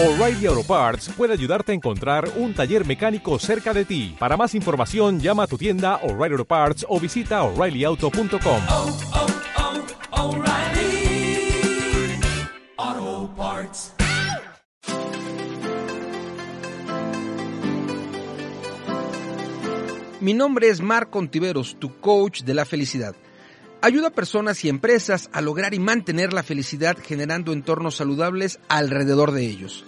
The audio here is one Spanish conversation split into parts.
O'Reilly Auto Parts puede ayudarte a encontrar un taller mecánico cerca de ti. Para más información, llama a tu tienda O'Reilly Auto Parts o visita oreillyauto.com. oh, oh, Parts. Mi nombre es Marco Ontiveros, tu coach de la felicidad. Ayuda a personas y empresas a lograr y mantener la felicidad generando entornos saludables alrededor de ellos.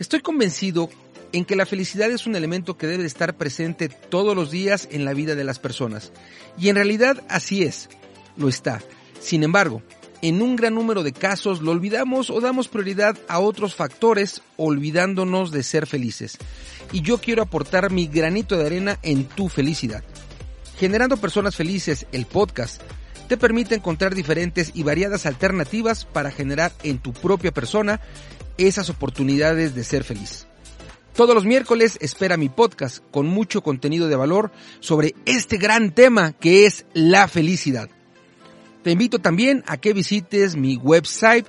Estoy convencido en que la felicidad es un elemento que debe estar presente todos los días en la vida de las personas. Y en realidad así es, lo está. Sin embargo, en un gran número de casos lo olvidamos o damos prioridad a otros factores olvidándonos de ser felices. Y yo quiero aportar mi granito de arena en tu felicidad. Generando Personas Felices, el podcast, te permite encontrar diferentes y variadas alternativas para generar en tu propia persona esas oportunidades de ser feliz. Todos los miércoles espera mi podcast con mucho contenido de valor sobre este gran tema que es la felicidad. Te invito también a que visites mi website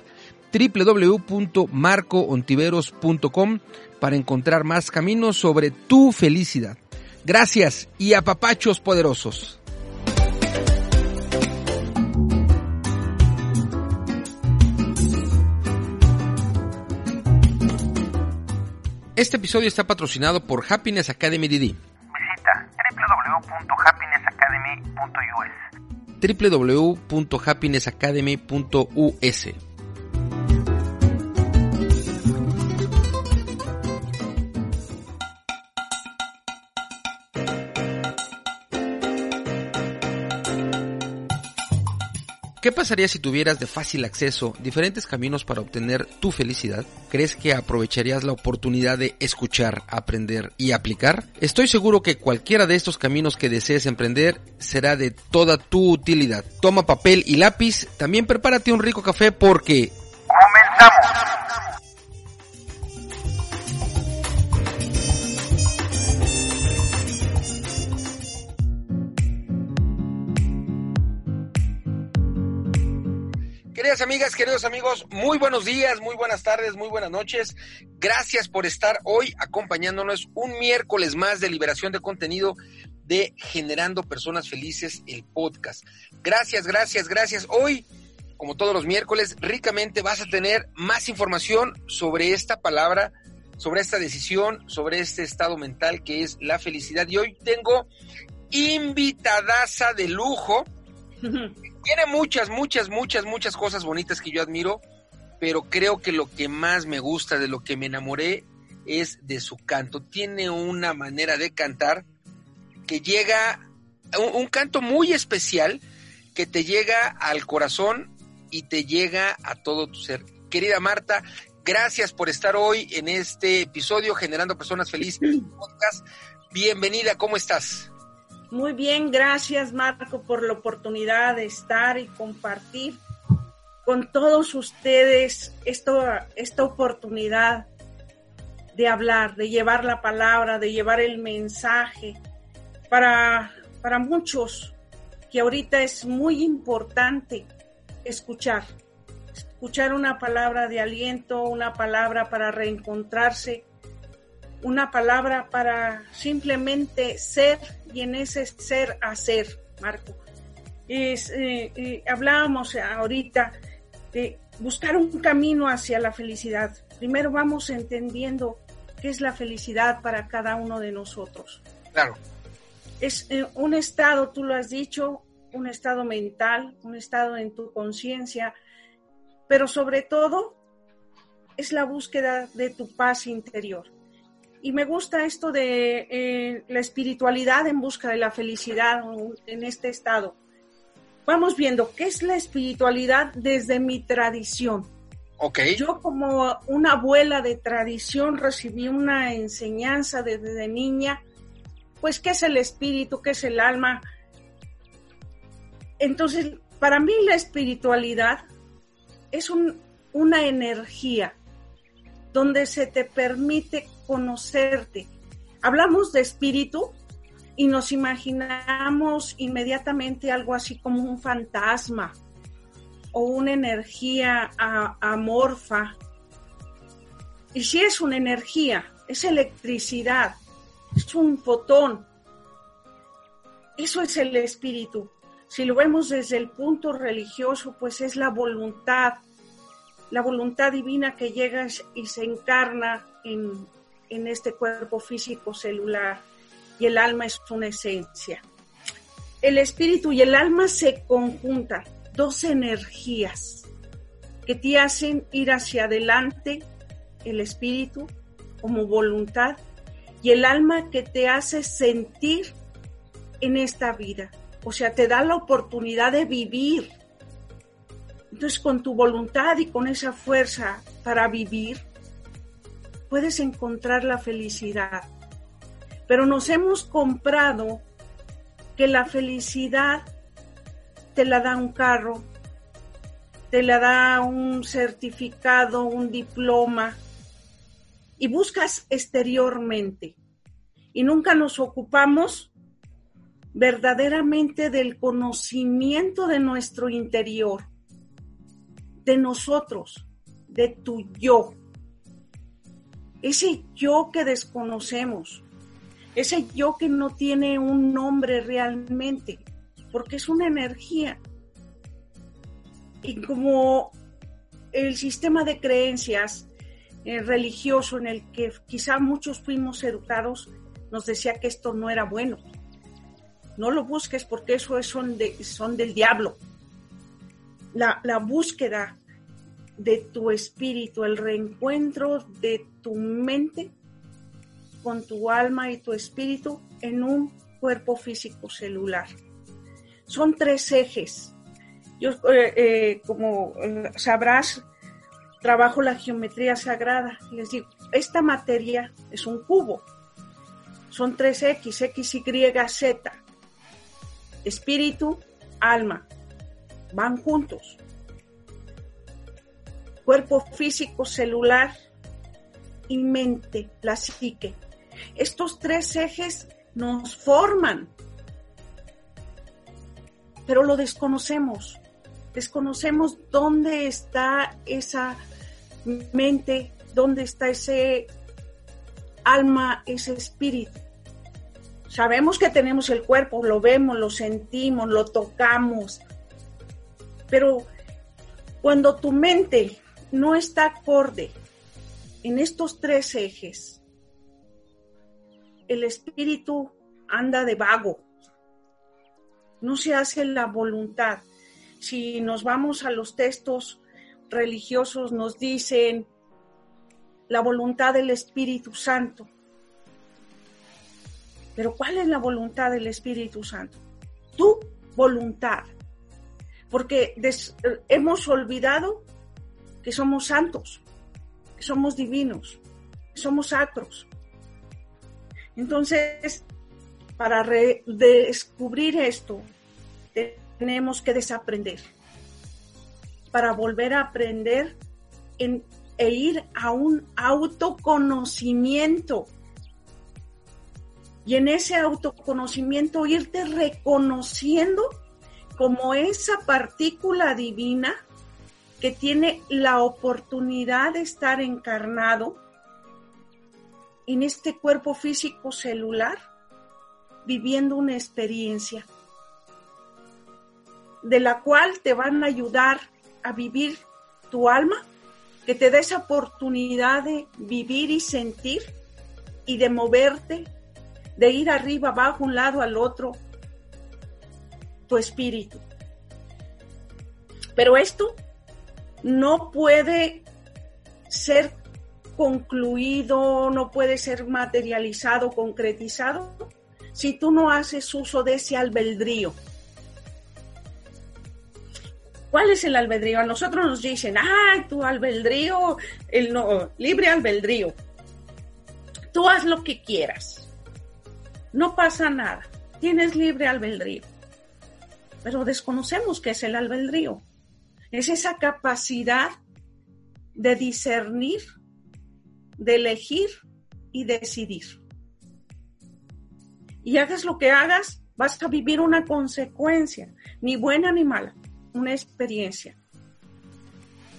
www.marcoontiveros.com para encontrar más caminos sobre tu felicidad. Gracias y apapachos poderosos. Este episodio está patrocinado por Happiness Academy DD. Visita www.happinessacademy.us www.happinessacademy.us. ¿Qué pasaría si tuvieras de fácil acceso diferentes caminos para obtener tu felicidad? ¿Crees que aprovecharías la oportunidad de escuchar, aprender y aplicar? Estoy seguro que cualquiera de estos caminos que desees emprender será de toda tu utilidad. Toma papel y lápiz, también prepárate un rico café porque ¡Comenzamos! Queridas amigas, queridos amigos, muy buenos días, muy buenas tardes, muy buenas noches. Gracias por estar hoy acompañándonos un miércoles más de liberación de contenido de Generando Personas Felices, el podcast. Gracias, gracias, gracias. Hoy, como todos los miércoles, ricamente vas a tener más información sobre esta palabra, sobre esta decisión, sobre este estado mental que es la felicidad. Y hoy tengo invitadaza de lujo tiene muchas, muchas, muchas, muchas cosas bonitas que yo admiro, pero creo que lo que más me gusta, de lo que me enamoré, es de su canto. Tiene una manera de cantar que llega, un, un canto muy especial que te llega al corazón y te llega a todo tu ser. Querida Marta, gracias por estar hoy en este episodio Generando Personas Felices podcast. Bienvenida, ¿cómo estás? Muy bien, gracias Marco por la oportunidad de estar y compartir con todos ustedes esta, oportunidad de hablar, de llevar la palabra, de llevar el mensaje para, para muchos que ahorita es muy importante escuchar, escuchar una palabra de aliento, una palabra para reencontrarse, una palabra para simplemente ser y en ese ser hacer, Marco. Es, eh, eh, hablábamos ahorita de buscar un camino hacia la felicidad. Primero vamos entendiendo qué es la felicidad para cada uno de nosotros. Claro. Es eh, un estado, tú lo has dicho, un estado mental, un estado en tu conciencia, pero sobre todo es la búsqueda de tu paz interior y me gusta esto de eh, la espiritualidad en busca de la felicidad en este estado. Vamos viendo qué es la espiritualidad desde mi tradición. Okay. Yo como una abuela de tradición recibí una enseñanza desde niña, pues qué es el espíritu, qué es el alma. Entonces, para mí la espiritualidad es un, una energía donde se te permite conocerte. Hablamos de espíritu y nos imaginamos inmediatamente algo así como un fantasma o una energía amorfa. Y si es una energía, es electricidad, es un fotón. Eso es el espíritu. Si lo vemos desde el punto religioso, pues es la voluntad, la voluntad divina que llega y se encarna en, en este cuerpo físico celular. Y el alma es una esencia. El espíritu y el alma se conjuntan, dos energías que te hacen ir hacia adelante, el espíritu como voluntad y el alma que te hace sentir en esta vida. O sea, te da la oportunidad de vivir. Entonces, con tu voluntad y con esa fuerza para vivir, puedes encontrar la felicidad. Pero nos hemos comprado que la felicidad te la da un carro, te la da un certificado, un diploma, y buscas exteriormente. Y nunca nos ocupamos verdaderamente del conocimiento de nuestro interior, de nosotros, de tu yo. Ese yo que desconocemos, ese yo que no tiene un nombre realmente, porque es una energía. Y como el sistema de creencias eh, religioso en el que quizá muchos fuimos educados nos decía que esto no era bueno. No lo busques porque eso es, son, de, son del diablo. La, la búsqueda de tu espíritu, el reencuentro de tu mente con tu alma y tu espíritu en un cuerpo físico celular. Son tres ejes. Yo, eh, eh, como eh, sabrás, trabajo la geometría sagrada. Les digo, esta materia es un cubo. Son tres X, X, Y, Z. Espíritu, alma. Van juntos. Cuerpo físico, celular y mente, la psique. Estos tres ejes nos forman, pero lo desconocemos. Desconocemos dónde está esa mente, dónde está ese alma, ese espíritu. Sabemos que tenemos el cuerpo, lo vemos, lo sentimos, lo tocamos, pero cuando tu mente no está acorde en estos tres ejes, el espíritu anda de vago, no se hace la voluntad. Si nos vamos a los textos religiosos, nos dicen la voluntad del Espíritu Santo. Pero ¿cuál es la voluntad del Espíritu Santo? Tu voluntad. Porque hemos olvidado que somos santos, que somos divinos, que somos sacros, entonces, para descubrir esto, tenemos que desaprender. Para volver a aprender e ir a un autoconocimiento. Y en ese autoconocimiento irte reconociendo como esa partícula divina que tiene la oportunidad de estar encarnado en este cuerpo físico celular viviendo una experiencia de la cual te van a ayudar a vivir tu alma, que te da esa oportunidad de vivir y sentir y de moverte, de ir arriba, abajo, un lado al otro, tu espíritu. Pero esto no puede ser concluido, no puede ser materializado, concretizado, si tú no haces uso de ese albedrío. ¿Cuál es el albedrío? A nosotros nos dicen, ay, tu albedrío, el no, libre albedrío. Tú haz lo que quieras. No pasa nada. Tienes libre albedrío. Pero desconocemos qué es el albedrío. Es esa capacidad de discernir de elegir y decidir. Y hagas lo que hagas, vas a vivir una consecuencia, ni buena ni mala, una experiencia.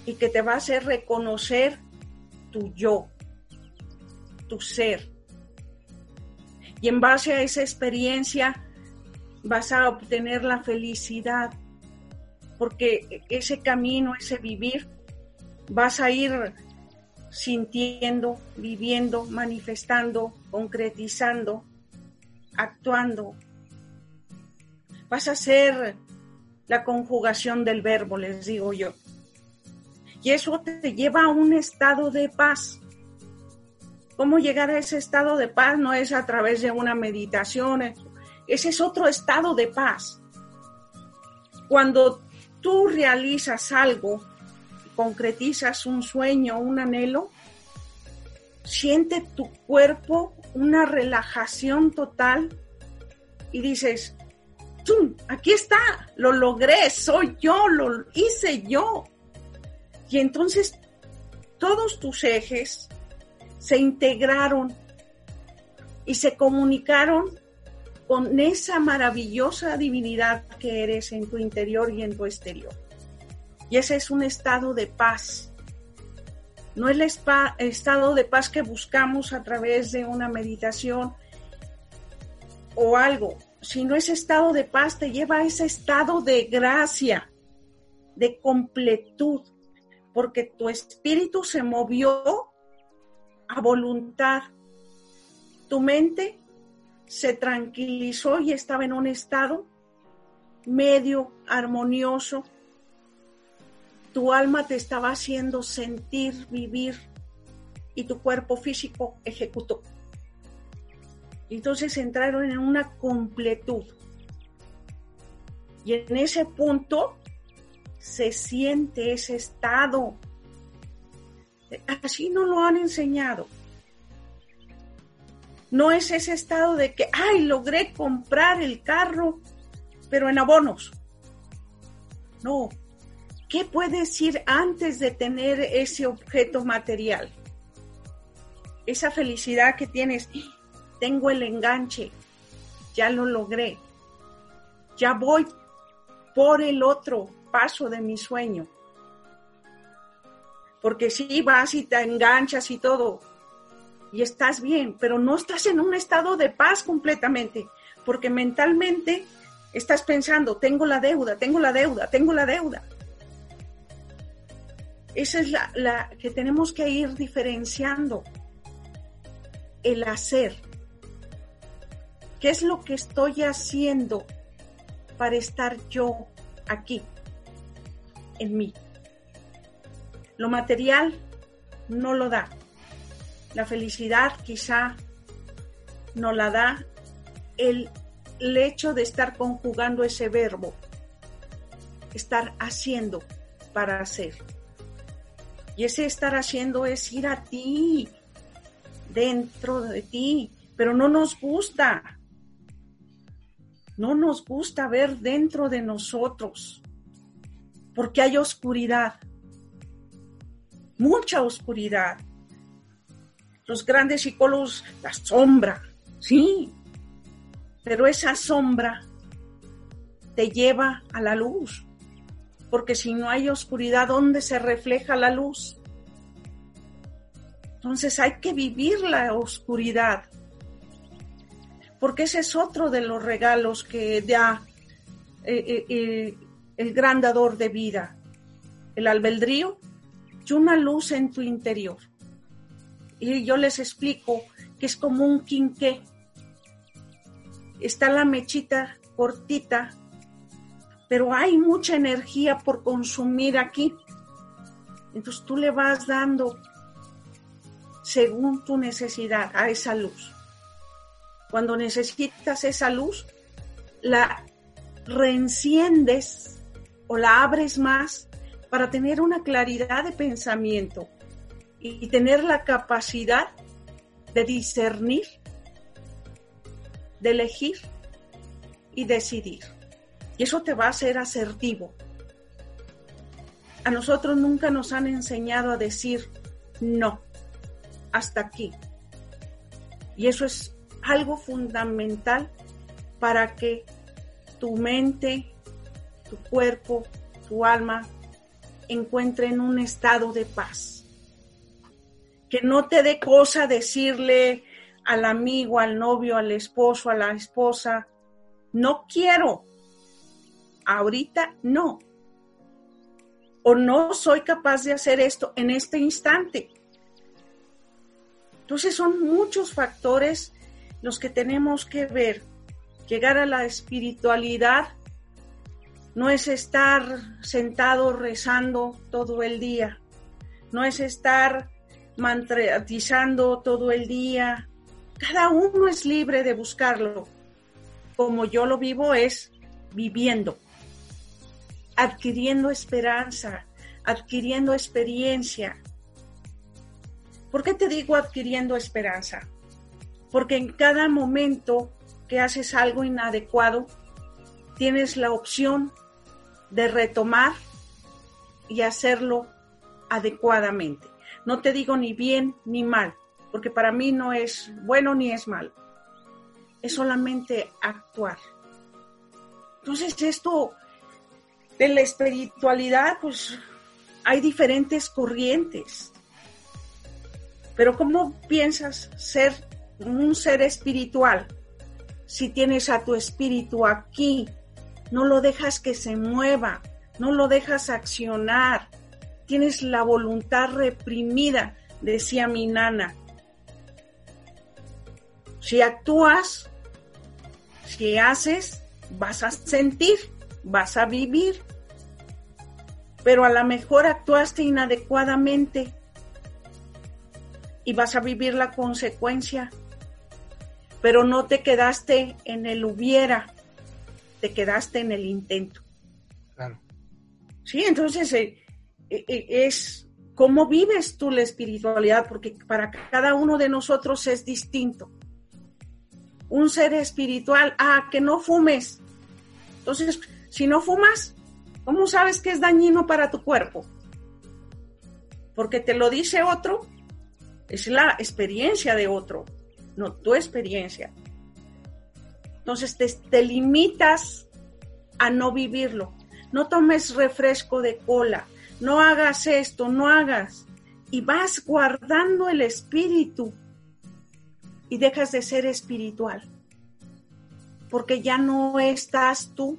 Y que te va a hacer reconocer tu yo, tu ser. Y en base a esa experiencia vas a obtener la felicidad, porque ese camino, ese vivir, vas a ir sintiendo, viviendo, manifestando, concretizando, actuando. Vas a ser la conjugación del verbo, les digo yo. Y eso te lleva a un estado de paz. ¿Cómo llegar a ese estado de paz? No es a través de una meditación, ese es otro estado de paz. Cuando tú realizas algo, concretizas un sueño, un anhelo, siente tu cuerpo una relajación total y dices, ¡Tum! aquí está, lo logré, soy yo, lo hice yo. Y entonces todos tus ejes se integraron y se comunicaron con esa maravillosa divinidad que eres en tu interior y en tu exterior. Y ese es un estado de paz. No el estado de paz que buscamos a través de una meditación o algo, sino ese estado de paz te lleva a ese estado de gracia, de completud, porque tu espíritu se movió a voluntad. Tu mente se tranquilizó y estaba en un estado medio armonioso. Tu alma te estaba haciendo sentir, vivir y tu cuerpo físico ejecutó. Entonces entraron en una completud. Y en ese punto se siente ese estado. Así no lo han enseñado. No es ese estado de que, ay, logré comprar el carro, pero en abonos. No. ¿Qué puedes ir antes de tener ese objeto material? Esa felicidad que tienes, tengo el enganche, ya lo logré, ya voy por el otro paso de mi sueño. Porque si vas y te enganchas y todo, y estás bien, pero no estás en un estado de paz completamente, porque mentalmente estás pensando, tengo la deuda, tengo la deuda, tengo la deuda. Esa es la, que tenemos que ir diferenciando. El hacer. ¿Qué es lo que estoy haciendo para estar yo aquí? en mí. Lo material no lo da. La felicidad quizá no la da el, hecho de estar conjugando ese verbo, estar haciendo para hacer. Y ese estar haciendo es ir a ti, dentro de ti, pero no nos gusta. No nos gusta ver dentro de nosotros porque hay oscuridad, mucha oscuridad. Los grandes psicólogos, la sombra, sí, pero esa sombra te lleva a la luz, porque si no hay oscuridad, ¿dónde se refleja la luz? Entonces hay que vivir la oscuridad, porque ese es otro de los regalos que da eh, eh, eh, el gran dador de vida, el albedrío y una luz en tu interior. Y yo les explico que es como un quinqué. Está la mechita cortita, pero hay mucha energía por consumir aquí. Entonces tú le vas dando según tu necesidad a esa luz. Cuando necesitas esa luz, la reenciendes o la abres más para tener una claridad de pensamiento y tener la capacidad de discernir, de elegir y decidir. Y eso te va a hacer asertivo. A nosotros nunca nos han enseñado a decir no, hasta aquí. Y eso es algo fundamental para que tu mente, tu cuerpo, tu alma encuentren un estado de paz. Que no te dé cosa decirle al amigo, al novio, al esposo, a la esposa, no quiero, ahorita no, o no soy capaz de hacer esto en este instante. Entonces son muchos factores los que tenemos que ver. Llegar a la espiritualidad no es estar sentado rezando todo el día, no es estar mantratizando todo el día. Cada uno es libre de buscarlo. Como yo lo vivo es viviendo adquiriendo esperanza, adquiriendo experiencia. ¿Por qué te digo adquiriendo esperanza? Porque en cada momento que haces algo inadecuado, tienes la opción de retomar y hacerlo adecuadamente. No te digo ni bien ni mal, porque para mí no es bueno ni es malo. Es solamente actuar. Entonces esto de la espiritualidad, pues hay diferentes corrientes. Pero ¿cómo piensas ser un ser espiritual si tienes a tu espíritu aquí? No lo dejas que se mueva, no lo dejas accionar. Tienes la voluntad reprimida, decía mi nana. Si actúas, si haces, vas a sentir vas a vivir. Pero a lo mejor actuaste inadecuadamente y vas a vivir la consecuencia. Pero no te quedaste en el hubiera, te quedaste en el intento. Claro. Sí, entonces eh, es cómo vives tú la espiritualidad, porque para cada uno de nosotros es distinto. Un ser espiritual, ah, que no fumes. Entonces, si no fumas, ¿cómo sabes que es dañino para tu cuerpo? Porque te lo dice otro, es la experiencia de otro, no tu experiencia. Entonces te, limitas a no vivirlo. No tomes refresco de cola, no hagas esto, no hagas. Y vas guardando el espíritu y dejas de ser espiritual. Porque ya no estás tú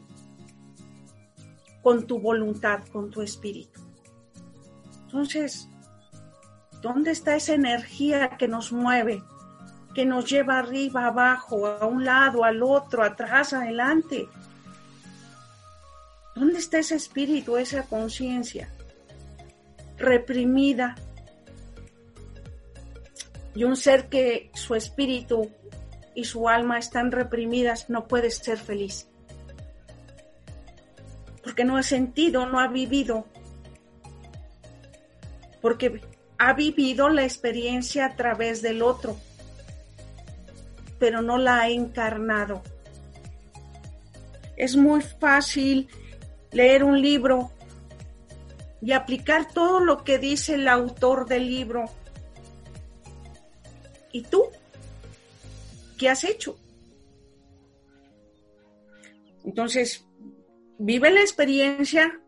con tu voluntad, con tu espíritu. Entonces, ¿dónde está esa energía que nos mueve, que nos lleva arriba, abajo, a un lado, al otro, atrás, adelante? ¿Dónde está ese espíritu, esa conciencia reprimida? Y un ser que su espíritu y su alma están reprimidas no puede ser feliz porque no ha sentido, no ha vivido, porque ha vivido la experiencia a través del otro, pero no la ha encarnado. Es muy fácil leer un libro y aplicar todo lo que dice el autor del libro. ¿Y tú? ¿Qué has hecho? Entonces, vive la experiencia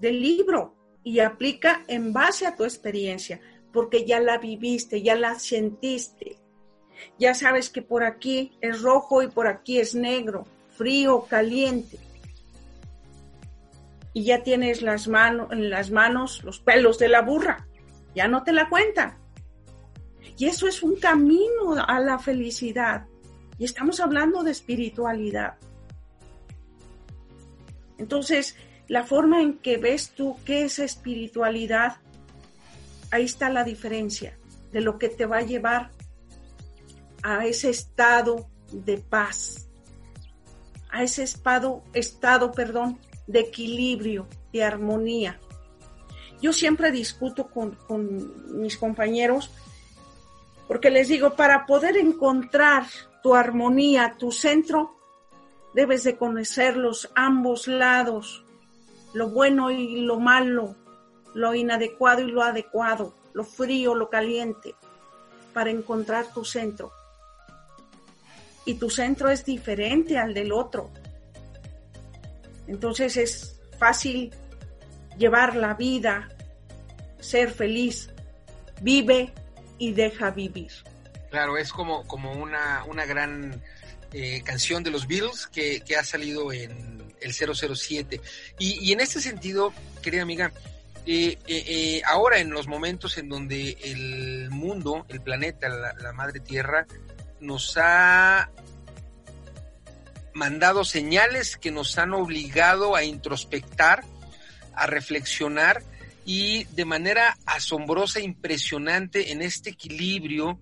del libro y aplica en base a tu experiencia, porque ya la viviste, ya la sentiste. Ya sabes que por aquí es rojo y por aquí es negro, frío, caliente. Y ya tienes las manos, en las manos los pelos de la burra. Ya no te la cuentan. Y eso es un camino a la felicidad. Y estamos hablando de espiritualidad. Entonces, la forma en que ves tú qué es espiritualidad, ahí está la diferencia de lo que te va a llevar a ese estado de paz, a ese estado, estado perdón, de equilibrio, de armonía. Yo siempre discuto con, con mis compañeros porque les digo, para poder encontrar tu armonía, tu centro, Debes de conocer los ambos lados, lo bueno y lo malo, lo inadecuado y lo adecuado, lo frío, lo caliente, para encontrar tu centro. Y tu centro es diferente al del otro. Entonces es fácil llevar la vida, ser feliz. Vive y deja vivir. Claro, es como, como una, una gran eh, canción de los Beatles que, que, ha salido en el 007. Y, y en este sentido, querida amiga, eh, eh, ahora en los momentos en donde el mundo, el planeta, la, la madre tierra, nos ha mandado señales que nos han obligado a introspectar, a reflexionar y de manera asombrosa, impresionante en este equilibrio,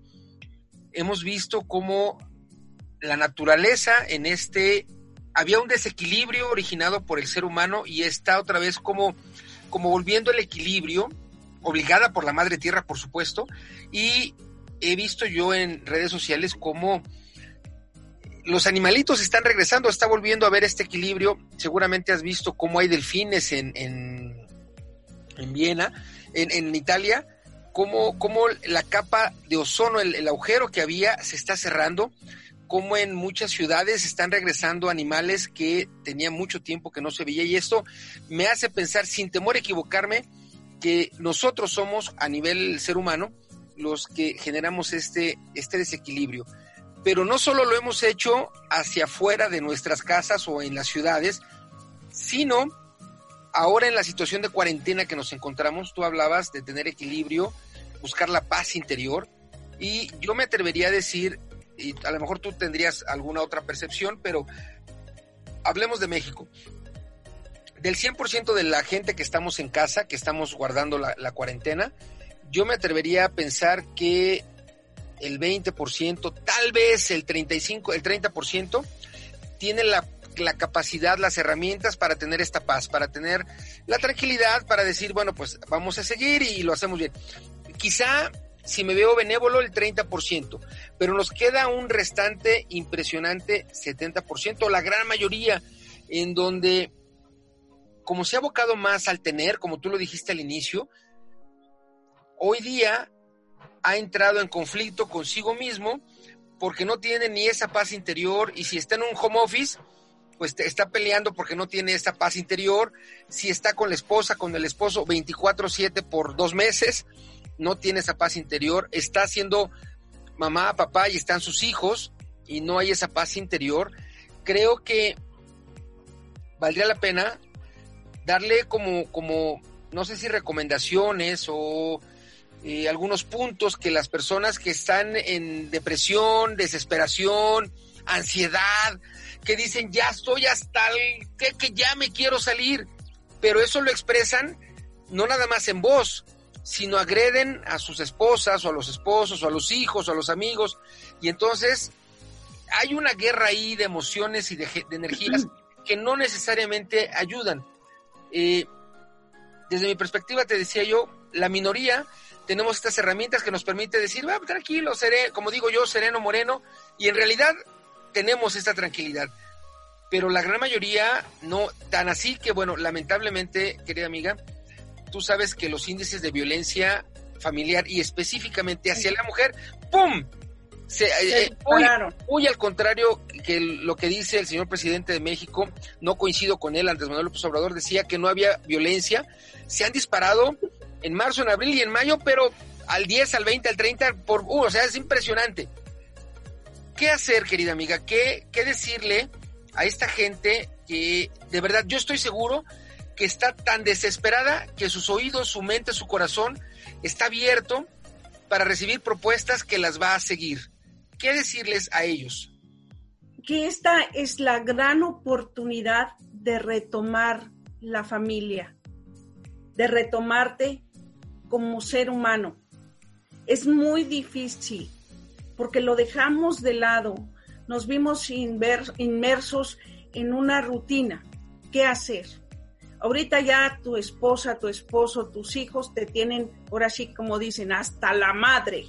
hemos visto cómo la naturaleza en este había un desequilibrio originado por el ser humano y está otra vez como como volviendo el equilibrio, obligada por la madre tierra, por supuesto, y he visto yo en redes sociales cómo los animalitos están regresando, está volviendo a ver este equilibrio. Seguramente has visto cómo hay delfines en, en, en Viena, en, en Italia, cómo, cómo, la capa de ozono, el, el, agujero que había, se está cerrando, cómo en muchas ciudades están regresando animales que tenía mucho tiempo que no se veía. Y esto me hace pensar, sin temor a equivocarme, que nosotros somos, a nivel ser humano, los que generamos este, este desequilibrio pero no solo lo hemos hecho hacia afuera de nuestras casas o en las ciudades, sino ahora en la situación de cuarentena que nos encontramos, tú hablabas de tener equilibrio, buscar la paz interior, y yo me atrevería a decir, y a lo mejor tú tendrías alguna otra percepción, pero hablemos de México. Del 100% de la gente que estamos en casa, que estamos guardando la, la cuarentena, yo me atrevería a pensar que el 20%, tal vez el 35, el 30%, tiene la, la, capacidad, las herramientas para tener esta paz, para tener la tranquilidad, para decir, bueno, pues vamos a seguir y lo hacemos bien. Quizá, si me veo benévolo, el 30%, pero nos queda un restante impresionante 70%, la gran mayoría, en donde, como se ha abocado más al tener, como tú lo dijiste al inicio, hoy día ha entrado en conflicto consigo mismo porque no tiene ni esa paz interior y si está en un home office, pues está peleando porque no tiene esa paz interior, si está con la esposa, con el esposo 24/7 por dos meses, no tiene esa paz interior, está haciendo mamá, papá y están sus hijos y no hay esa paz interior, creo que valdría la pena darle como, como no sé si recomendaciones o eh, algunos puntos que las personas que están en depresión, desesperación, ansiedad, que dicen ya estoy hasta el que, que ya me quiero salir, pero eso lo expresan no nada más en voz, sino agreden a sus esposas o a los esposos o a los hijos o a los amigos y entonces hay una guerra ahí de emociones y de, energías que no necesariamente ayudan. Eh, desde mi perspectiva te decía yo, la minoría tenemos estas herramientas que nos permite decir, va, tranquilo, seré, como digo yo, sereno, moreno, y en realidad tenemos esta tranquilidad. Pero la gran mayoría no, tan así que, bueno, lamentablemente, querida amiga, tú sabes que los índices de violencia familiar y específicamente hacia la mujer, ¡pum! Se, eh, muy, muy, al contrario que lo que dice el señor presidente de México, no coincido con él, Andrés Manuel López Obrador decía que no había violencia, se han disparado en marzo, en abril y en mayo, pero al 10, al 20, al 30, por, uh, o sea, es impresionante. ¿Qué hacer, querida amiga? ¿Qué, ¿Qué decirle a esta gente que de verdad yo estoy seguro que está tan desesperada que sus oídos, su mente, su corazón está abierto para recibir propuestas que las va a seguir? ¿Qué decirles a ellos? Que esta es la gran oportunidad de retomar la familia, de retomarte como ser humano. Es muy difícil porque lo dejamos de lado, nos vimos inmersos en una rutina. ¿Qué hacer? Ahorita ya tu esposa, tu esposo, tus hijos te tienen, ahora sí como dicen, hasta la madre.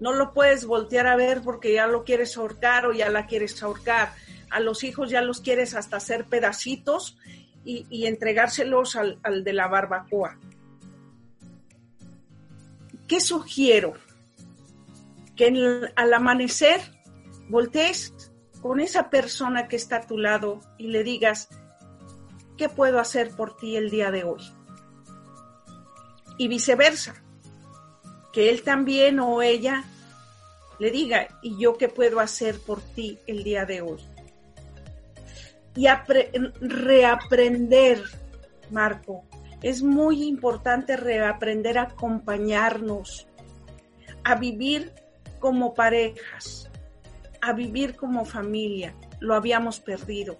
No lo puedes voltear a ver porque ya lo quieres ahorcar o ya la quieres ahorcar. A los hijos ya los quieres hasta hacer pedacitos y, entregárselos al de la barbacoa. ¿Qué sugiero? Que al amanecer voltees con esa persona que está a tu lado y le digas, ¿qué puedo hacer por ti el día de hoy? Y viceversa. que él también o ella le diga, ¿y yo qué puedo hacer por ti el día de hoy? Y reaprender, Marco, es muy importante reaprender a acompañarnos, a vivir como parejas, a vivir como familia. Lo habíamos perdido.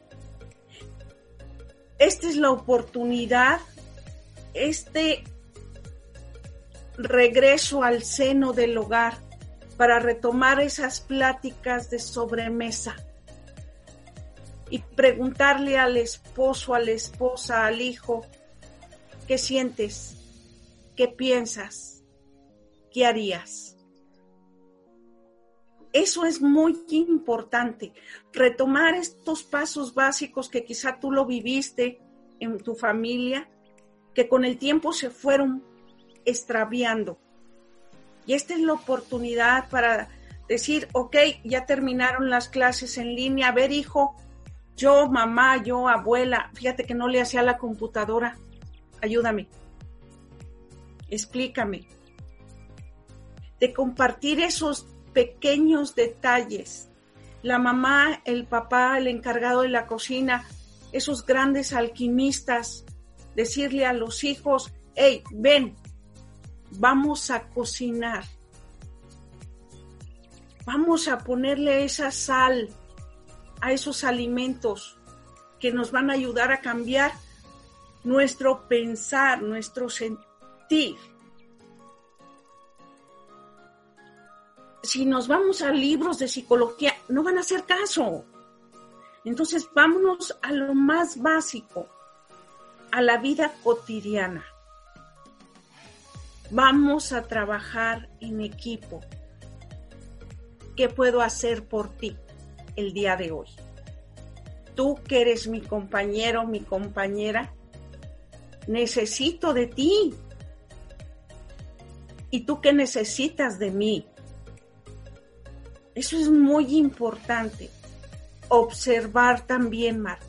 Esta es la oportunidad, este regreso al seno del hogar para retomar esas pláticas de sobremesa y preguntarle al esposo, a la esposa, al hijo, ¿qué sientes? ¿Qué piensas? ¿Qué harías? Eso es muy importante, retomar estos pasos básicos que quizá tú lo viviste en tu familia, que con el tiempo se fueron extraviando. Y esta es la oportunidad para decir, ok, ya terminaron las clases en línea, a ver hijo, yo mamá, yo abuela, fíjate que no le hacía la computadora, ayúdame, explícame, de compartir esos pequeños detalles. La mamá, el papá, el encargado de la cocina, esos grandes alquimistas, decirle a los hijos, hey, ven, vamos a cocinar. Vamos a ponerle esa sal a esos alimentos que nos van a ayudar a cambiar nuestro pensar, nuestro sentir. Si nos vamos a libros de psicología, no van a hacer caso. Entonces, vámonos a lo más básico, a la vida cotidiana. Vamos a trabajar en equipo. ¿Qué puedo hacer por ti el día de hoy? Tú que eres mi compañero, mi compañera, necesito de ti. ¿Y tú qué necesitas de mí? Eso es muy importante. Observar también, Marco.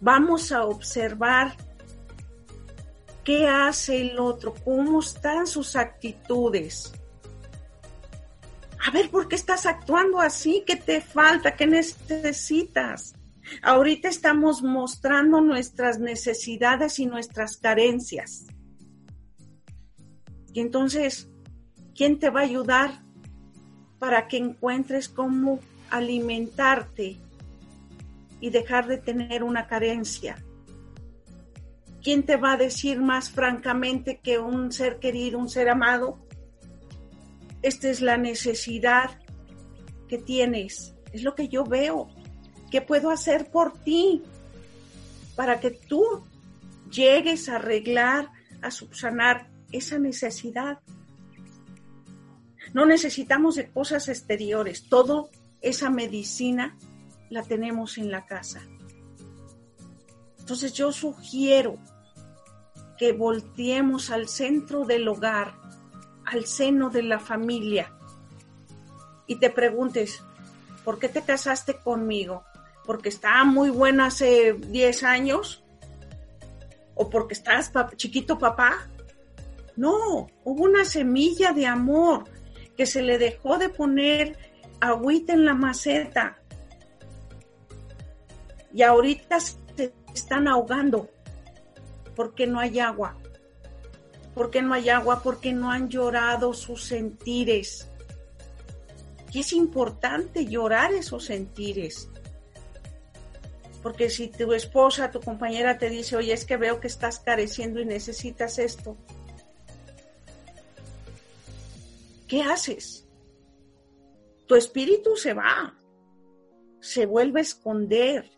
Vamos a observar qué hace el otro, cómo están sus actitudes. A ver, ¿por qué estás actuando así? ¿Qué te falta? ¿Qué necesitas? Ahorita estamos mostrando nuestras necesidades y nuestras carencias. Y entonces, ¿quién te va a ayudar para que encuentres cómo alimentarte y dejar de tener una carencia? ¿quién te va a decir más francamente que un ser querido, un ser amado? Esta es la necesidad que tienes, es lo que yo veo. ¿Qué puedo hacer por ti para que tú llegues a arreglar, a subsanar esa necesidad? No necesitamos de cosas exteriores, todo esa medicina la tenemos en la casa. Entonces yo sugiero que volteemos al centro del hogar, al seno de la familia y te preguntes, ¿por qué te casaste conmigo? ¿Porque estaba muy buena hace 10 años? ¿O porque estás chiquito papá? No, hubo una semilla de amor que se le dejó de poner agüita en la maceta. Y ahorita se están ahogando porque no hay agua. porque no hay agua? Porque no han llorado sus sentires. Y es importante llorar esos sentires. Porque si tu esposa, tu compañera te dice, oye, es que veo que estás careciendo y necesitas esto, ¿qué haces? Tu espíritu se va, se vuelve a esconder,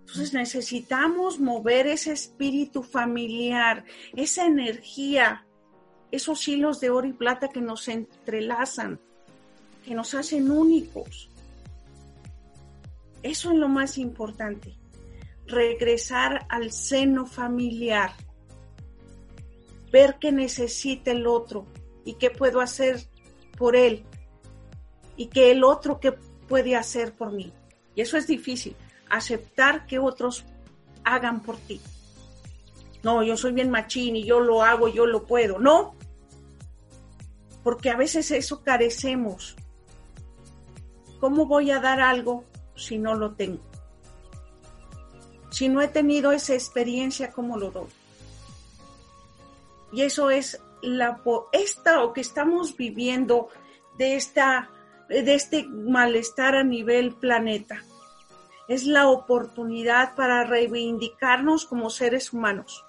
entonces necesitamos mover ese espíritu familiar, esa energía, esos hilos de oro y plata que nos entrelazan, que nos hacen únicos. Eso es lo más importante, regresar al seno familiar, ver qué necesita el otro y qué puedo hacer por él y qué el otro qué puede hacer por mí. Y eso es difícil, aceptar que otros hagan por ti. no, yo soy bien machín y yo lo hago, yo lo puedo. No, porque a veces eso carecemos. ¿Cómo voy a dar algo si no lo tengo? Si no he tenido esa experiencia, ¿cómo lo doy? Y eso es la esta o que estamos viviendo de esta de este malestar a nivel planeta. Es la oportunidad para reivindicarnos como seres humanos.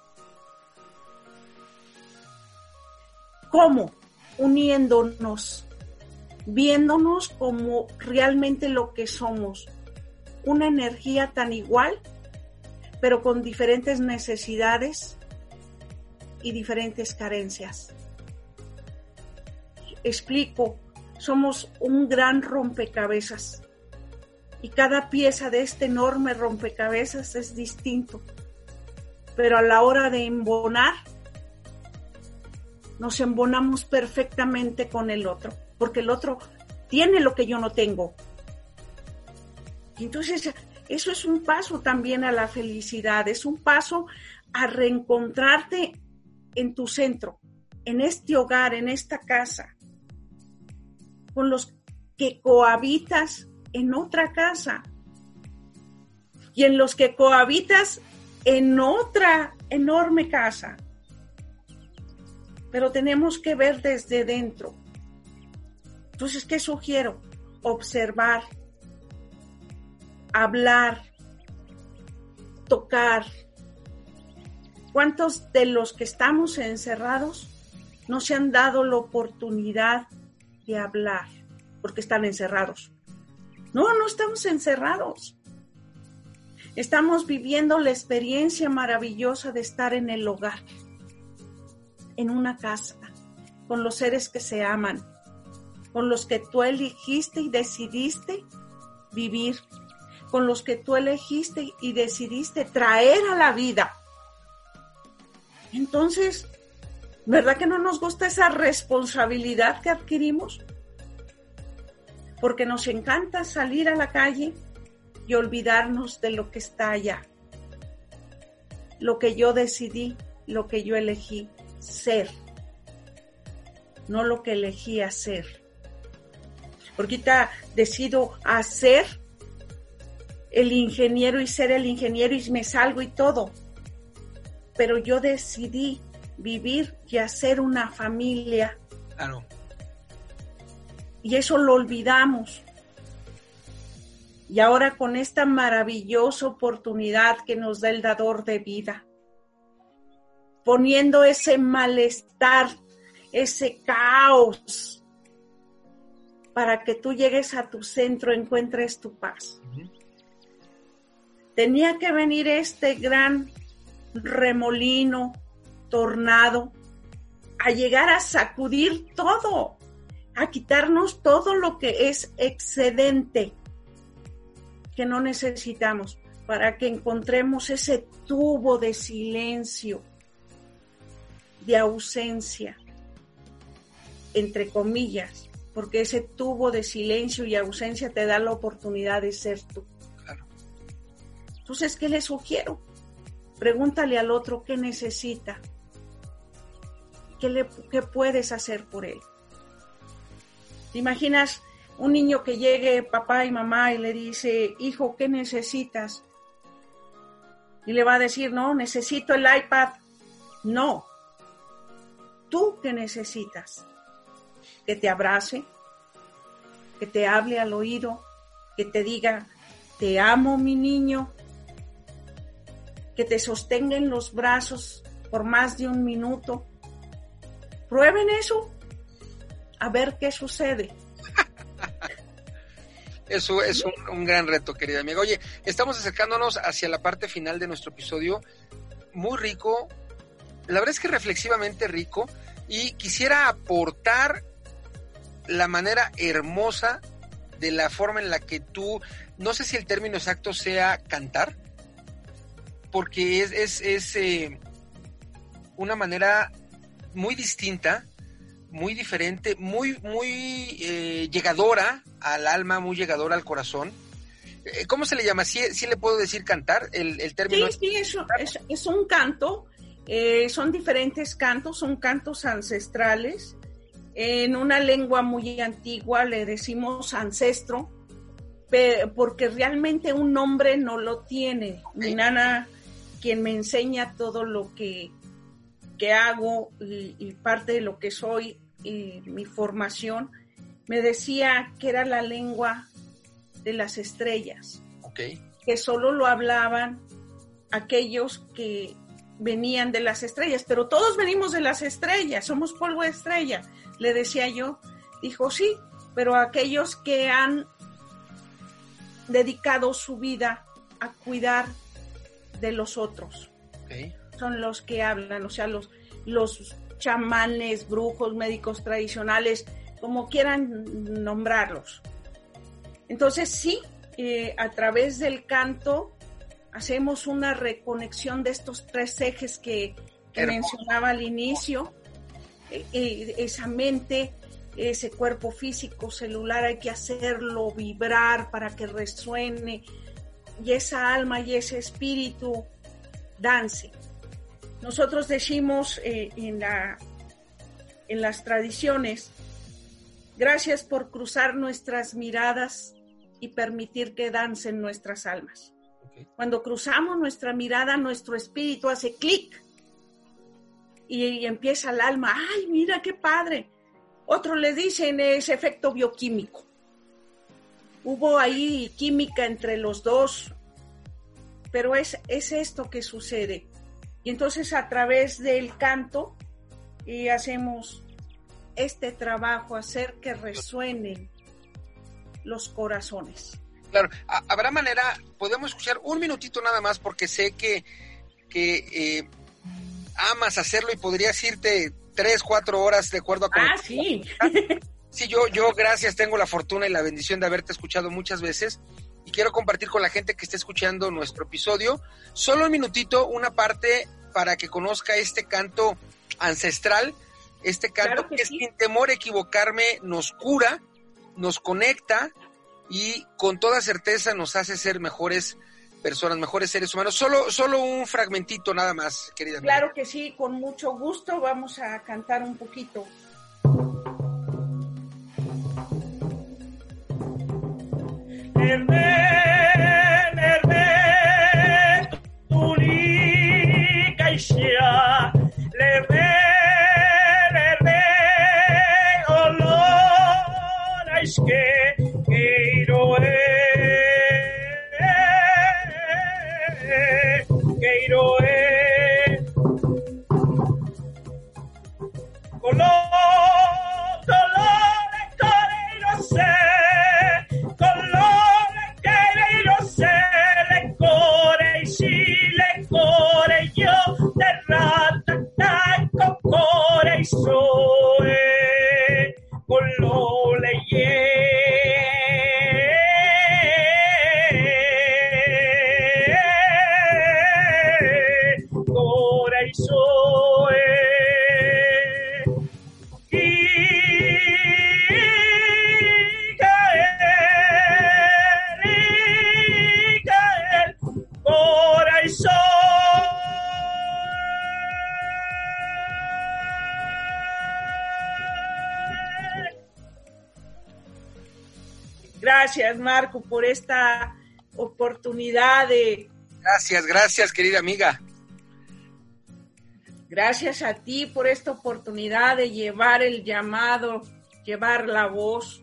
¿Cómo? Uniéndonos, viéndonos como realmente lo que somos. Una energía tan igual, pero con diferentes necesidades y diferentes carencias. Explico, somos un gran rompecabezas y cada pieza de este enorme rompecabezas es distinto. Pero a la hora de embonar, nos embonamos perfectamente con el otro, porque el otro tiene lo que yo no tengo. Entonces, eso es un paso también a la felicidad, es un paso a reencontrarte en tu centro, en este hogar, en esta casa, con los que cohabitas en otra casa y en los que cohabitas en otra enorme casa pero tenemos que ver desde dentro. Entonces, ¿qué sugiero? Observar, hablar, tocar. ¿Cuántos de los que estamos encerrados no se han dado la oportunidad de hablar porque están encerrados? No, no estamos encerrados. Estamos viviendo la experiencia maravillosa de estar en el hogar en una casa, con los seres que se aman, con los que tú elegiste y decidiste vivir, con los que tú elegiste y decidiste traer a la vida. Entonces, ¿verdad que no nos gusta esa responsabilidad que adquirimos? Porque nos encanta salir a la calle y olvidarnos de lo que está allá, lo que yo decidí, lo que yo elegí ser, no lo que elegí hacer. Porque ahorita decido hacer el ingeniero y ser el ingeniero y me salgo y todo. Pero yo decidí vivir y hacer una familia. Claro. Y eso lo olvidamos. Y ahora con esta maravillosa oportunidad que nos da el dador de vida, poniendo ese malestar, ese caos, para que tú llegues a tu centro, encuentres tu paz. Tenía que venir este gran remolino, tornado, a llegar a sacudir todo, a quitarnos todo lo que es excedente que no necesitamos para que encontremos ese tubo de silencio de ausencia, entre comillas, porque ese tubo de silencio y ausencia te da la oportunidad de ser tú. Entonces, ¿qué le sugiero? Pregúntale al otro qué necesita, qué, le, qué puedes hacer por él. ¿Te imaginas un niño que llegue papá y mamá y le dice, hijo, ¿qué necesitas? Y le va a decir, no, necesito el iPad. No, tú que necesitas. Que te abrace, que te hable al oído, que te diga, te amo mi niño, que te sostenga en los brazos por más de un minuto. Prueben eso, a ver qué sucede. Eso es un, un, gran reto, querida amiga. Oye, estamos acercándonos hacia la parte final de nuestro episodio. Muy rico, la verdad es que reflexivamente rico y quisiera aportar la manera hermosa de la forma en la que tú, no sé si el término exacto sea cantar, porque es, es, es eh, una manera muy distinta, muy diferente, muy, muy eh, llegadora al alma, muy llegadora al corazón. Eh, ¿Cómo se le llama? ¿Sí, sí le puedo decir cantar? El, el término sí, sí, es, es, es un canto Eh, son diferentes cantos, son cantos ancestrales. En una lengua muy antigua le decimos ancestro, porque realmente un nombre no lo tiene. Mi nana, quien me enseña todo lo que, que hago y, parte de lo que soy y mi formación, me decía que era la lengua de las estrellas. Que solo lo hablaban aquellos que venían de las estrellas, pero todos venimos de las estrellas, somos polvo de estrella, le decía yo. Dijo, sí, pero aquellos que han dedicado su vida a cuidar de los otros. Son los que hablan, o sea, los, los chamanes, brujos, médicos tradicionales, como quieran nombrarlos. Entonces sí, eh, a través del canto hacemos una reconexión de estos tres ejes que, mencionaba al inicio, eh, eh, esa mente, ese cuerpo físico, celular, hay que hacerlo vibrar para que resuene y esa alma y ese espíritu dance. Nosotros decimos en, la, en las tradiciones, gracias por cruzar nuestras miradas y permitir que dancen nuestras almas. Cuando cruzamos nuestra mirada, nuestro espíritu hace clic y, empieza el alma, ay, mira qué padre. Otro le dicen ese efecto bioquímico. Hubo ahí química entre los dos, pero es, es esto que sucede. Y entonces a través del canto y hacemos este trabajo, hacer que resuenen los corazones. Claro, habrá manera, podemos escuchar un minutito nada más porque sé que, que eh, amas hacerlo y podrías irte tres, cuatro horas de acuerdo a... Ah, sí. Sí, yo, yo gracias, tengo la fortuna y la bendición de haberte escuchado muchas veces y quiero compartir con la gente que esté escuchando nuestro episodio solo un minutito, una parte para que conozca este canto ancestral, este canto que, sin temor a equivocarme nos cura, nos conecta, y con toda certeza nos hace ser mejores personas, mejores seres humanos. Solo, solo un fragmentito nada más, querida. Claro que sí, con mucho gusto vamos a cantar un poquito. Gracias, oportunidad de... Gracias, gracias, querida amiga. Gracias a ti por esta oportunidad de llevar el llamado, llevar la voz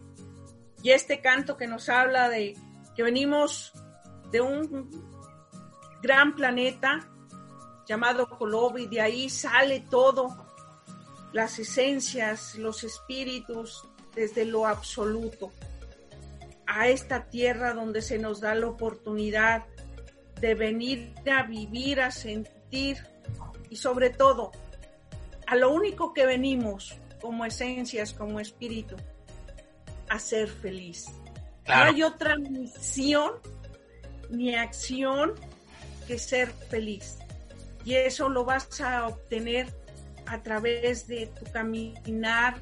y este canto que nos habla de que venimos de un gran planeta llamado Colobi, de ahí sale todo, las esencias, los espíritus desde lo absoluto a esta tierra donde se nos da la oportunidad de venir a vivir, a sentir y sobre todo a lo único que venimos como esencias, como espíritu, a ser feliz. No hay otra misión ni acción que ser feliz. Y eso lo vas a obtener a través de tu caminar,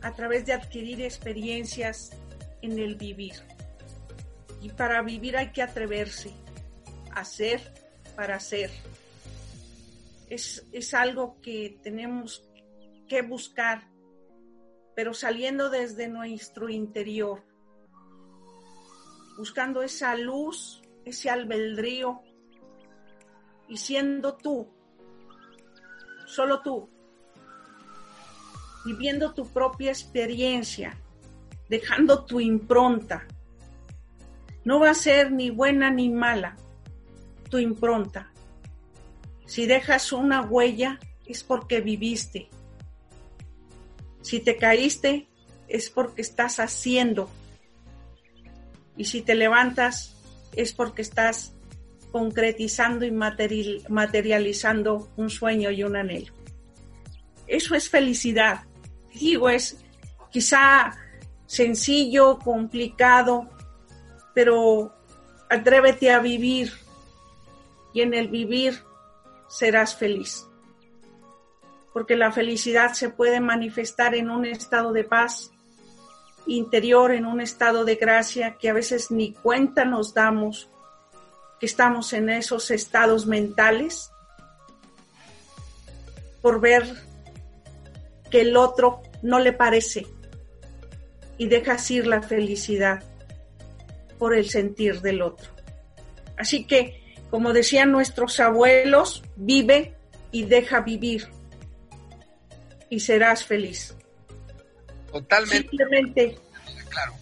a través de adquirir experiencias en el vivir. Y para vivir hay que atreverse a ser para ser. es, es algo que tenemos que buscar, pero saliendo desde nuestro interior, buscando esa luz, ese albedrío y siendo tú, solo tú, viviendo tu propia experiencia, dejando tu impronta. No va a ser ni buena ni mala tu impronta. Si dejas una huella es porque viviste. Si te caíste es porque estás haciendo. Y si te levantas es porque estás concretizando y materializando un sueño y un anhelo. Eso es felicidad. Digo, es quizá sencillo, complicado, pero atrévete a vivir y en el vivir serás feliz. Porque la felicidad se puede manifestar en un estado de paz interior, en un estado de gracia que a veces ni cuenta nos damos que estamos en esos estados mentales por ver que el otro no le parece y dejas ir la felicidad por el sentir del otro. Así que, como decían nuestros abuelos, vive y deja vivir y serás feliz. Totalmente. Simplemente. Claro.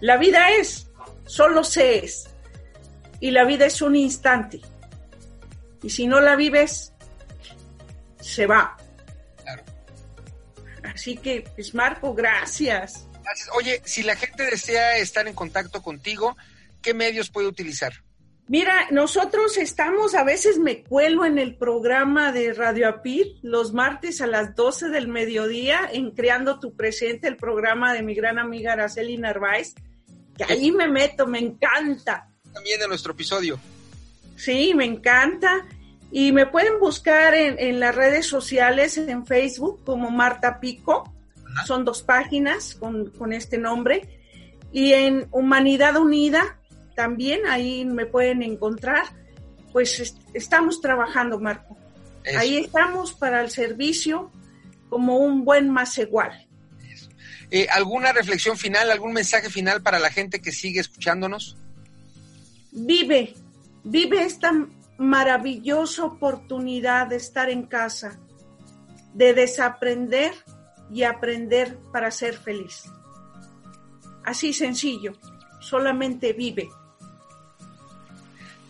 La vida es, solo se es. Y la vida es un instante. Y si no la vives, se va. Claro. Así que, pues Marco, gracias. Gracias. Oye, si la gente desea estar en contacto contigo, ¿qué medios puede utilizar? Mira, nosotros estamos, a veces me cuelo en el programa de Radio Apir los martes a las 12 del mediodía en Creando tu Presente, el programa de mi gran amiga Araceli Narváez, que ahí me meto, me encanta. También de nuestro episodio. Sí, me encanta. Y me pueden buscar en, en las redes sociales, en Facebook, como Marta Pico. Son dos páginas con, con este nombre. Y en Humanidad Unida, también ahí me pueden encontrar. Pues est- estamos trabajando, Marco. Eso. Ahí estamos para el servicio como un buen más igual. Eh, ¿Alguna reflexión final, algún mensaje final para la gente que sigue escuchándonos? Vive, vive esta maravillosa oportunidad de estar en casa, de desaprender y aprender para ser feliz. Así sencillo, solamente vive.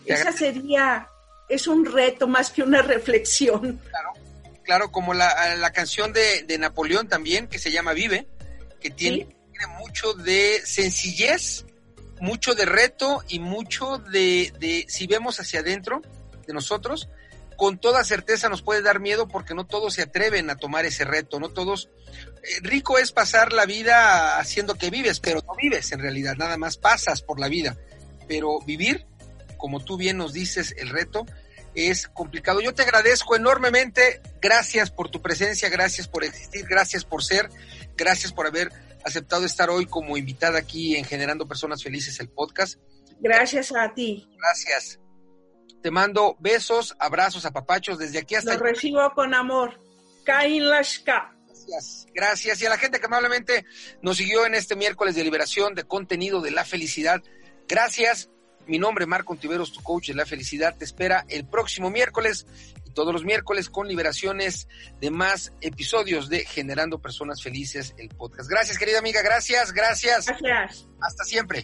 Esa sería, es un reto más que una reflexión. Claro, como la, la canción de, de Napoleón también, que se llama Vive, que tiene, Sí. tiene mucho de sencillez, mucho de reto y mucho de, de, si vemos hacia adentro de nosotros, con toda certeza nos puede dar miedo porque no todos se atreven a tomar ese reto, no todos... eh, rico es pasar la vida haciendo que vives, pero no vives en realidad, nada más pasas por la vida. Pero vivir, como tú bien nos dices, el reto es complicado. Yo te agradezco enormemente, gracias por tu presencia, gracias por existir, gracias por ser, gracias por haber aceptado estar hoy como invitada aquí en Generando Personas Felices, el podcast. Gracias a ti. Gracias. Te mando besos, abrazos, apapachos desde aquí hasta Lo recibo con amor. Kain Lashka. Gracias, gracias. Y a la gente que amablemente nos siguió en este miércoles de liberación de contenido de la felicidad. Gracias. Mi nombre es Marco Ontiveros, tu coach de la felicidad. Te espera el próximo miércoles y todos los miércoles con liberaciones de más episodios de Generando Personas Felices, el podcast. Gracias, querida amiga. Gracias, gracias. Gracias. Hasta siempre.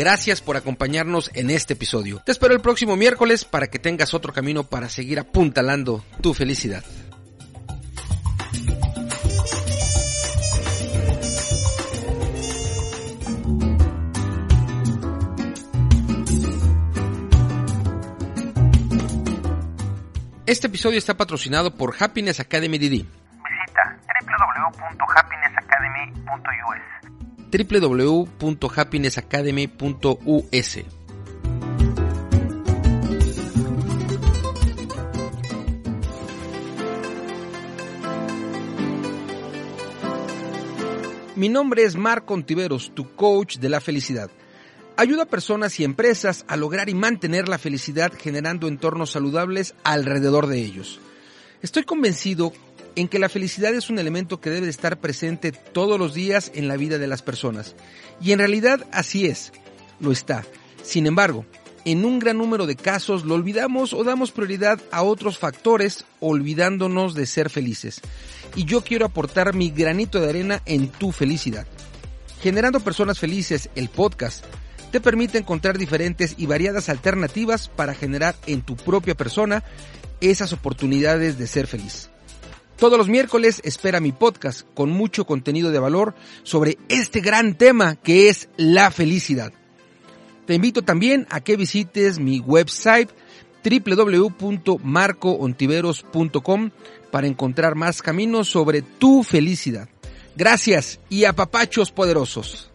Gracias por acompañarnos en este episodio. Te espero el próximo miércoles para que tengas otro camino para seguir apuntalando tu felicidad. Este episodio está patrocinado por Happiness Academy DD. Visita www.happinessacademy.us www.happinessacademy.us. Mi nombre es Marco Ontiveros, tu coach de la felicidad. Ayuda a personas y empresas a lograr y mantener la felicidad generando entornos saludables alrededor de ellos. Estoy convencido en que la felicidad es un elemento que debe de estar presente todos los días en la vida de las personas. Y en realidad así es, lo está. Sin embargo, en un gran número de casos lo olvidamos o damos prioridad a otros factores olvidándonos de ser felices. Y yo quiero aportar mi granito de arena en tu felicidad. Generando Personas Felices, el podcast, te permite encontrar diferentes y variadas alternativas para generar en tu propia persona esas oportunidades de ser feliz. Todos los miércoles espera mi podcast con mucho contenido de valor sobre este gran tema que es la felicidad. Te invito también a que visites mi website www.marcoontiveros.com para encontrar más caminos sobre tu felicidad. Gracias y a papachos poderosos.